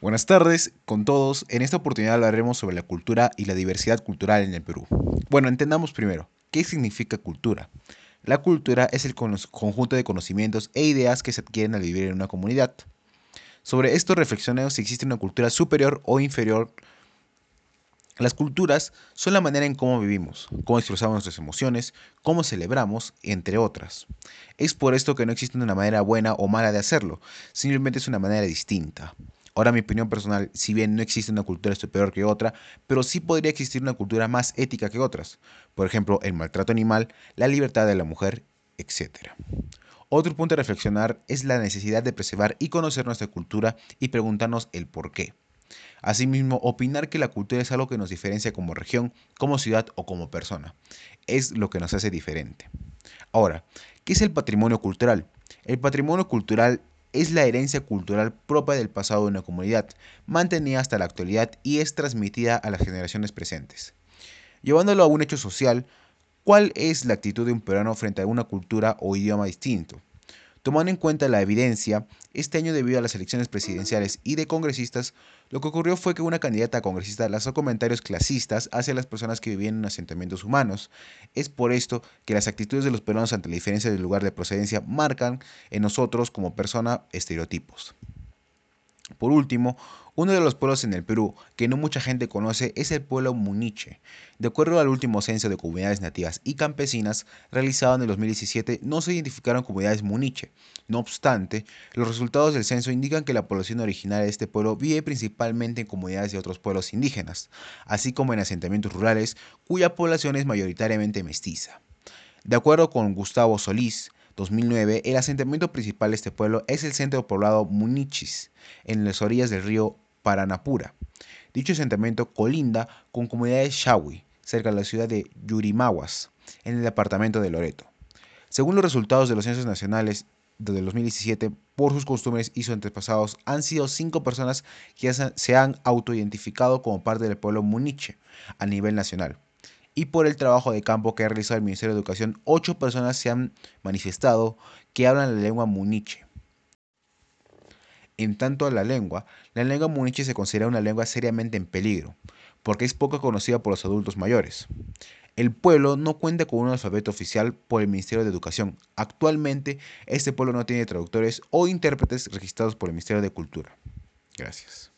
Buenas tardes con todos. En esta oportunidad hablaremos sobre la cultura y la diversidad cultural en el Perú. Bueno, entendamos primero, ¿qué significa cultura? La cultura es el conjunto de conocimientos e ideas que se adquieren al vivir en una comunidad. Sobre esto reflexionemos si existe una cultura superior o inferior. Las culturas son la manera en cómo vivimos, cómo expresamos nuestras emociones, cómo celebramos, entre otras. Es por esto que no existe una manera buena o mala de hacerlo, simplemente es una manera distinta. Ahora, mi opinión personal, si bien no existe una cultura superior que otra, pero sí podría existir una cultura más ética que otras. Por ejemplo, el maltrato animal, la libertad de la mujer, etc. Otro punto a reflexionar es la necesidad de preservar y conocer nuestra cultura y preguntarnos el por qué. Asimismo, opinar que la cultura es algo que nos diferencia como región, como ciudad o como persona. Es lo que nos hace diferente. Ahora, ¿qué es el patrimonio cultural? El patrimonio cultural es la herencia cultural propia del pasado de una comunidad, mantenida hasta la actualidad y es transmitida a las generaciones presentes. Llevándolo a un hecho social, ¿cuál es la actitud de un peruano frente a una cultura o idioma distinto? Tomando en cuenta la evidencia, este año debido a las elecciones presidenciales y de congresistas, lo que ocurrió fue que una candidata a congresista lanzó comentarios clasistas hacia las personas que vivían en asentamientos humanos. Es por esto que las actitudes de los peruanos ante la diferencia del lugar de procedencia marcan en nosotros como persona estereotipos. Por último, uno de los pueblos en el Perú que no mucha gente conoce es el pueblo Muniche. De acuerdo al último censo de comunidades nativas y campesinas realizado en el 2017, no se identificaron comunidades Muniche. No obstante, los resultados del censo indican que la población original de este pueblo vive principalmente en comunidades de otros pueblos indígenas, así como en asentamientos rurales cuya población es mayoritariamente mestiza. De acuerdo con Gustavo Solís, 2009, el asentamiento principal de este pueblo es el centro poblado Munichis, en las orillas del río Paranapura. Dicho asentamiento colinda con comunidades Shawi, cerca de la ciudad de Yurimaguas, en el departamento de Loreto. Según los resultados de los censos nacionales de 2017, por sus costumbres y sus antepasados, han sido cinco personas que se han autoidentificado como parte del pueblo muniche a nivel nacional. Y por el trabajo de campo que ha realizado el Ministerio de Educación, ocho personas se han manifestado que hablan la lengua muniche. En tanto a la lengua, la lengua muniche se considera una lengua seriamente en peligro, porque es poco conocida por los adultos mayores. El pueblo no cuenta con un alfabeto oficial por el Ministerio de Educación. Actualmente, este pueblo no tiene traductores o intérpretes registrados por el Ministerio de Cultura. Gracias.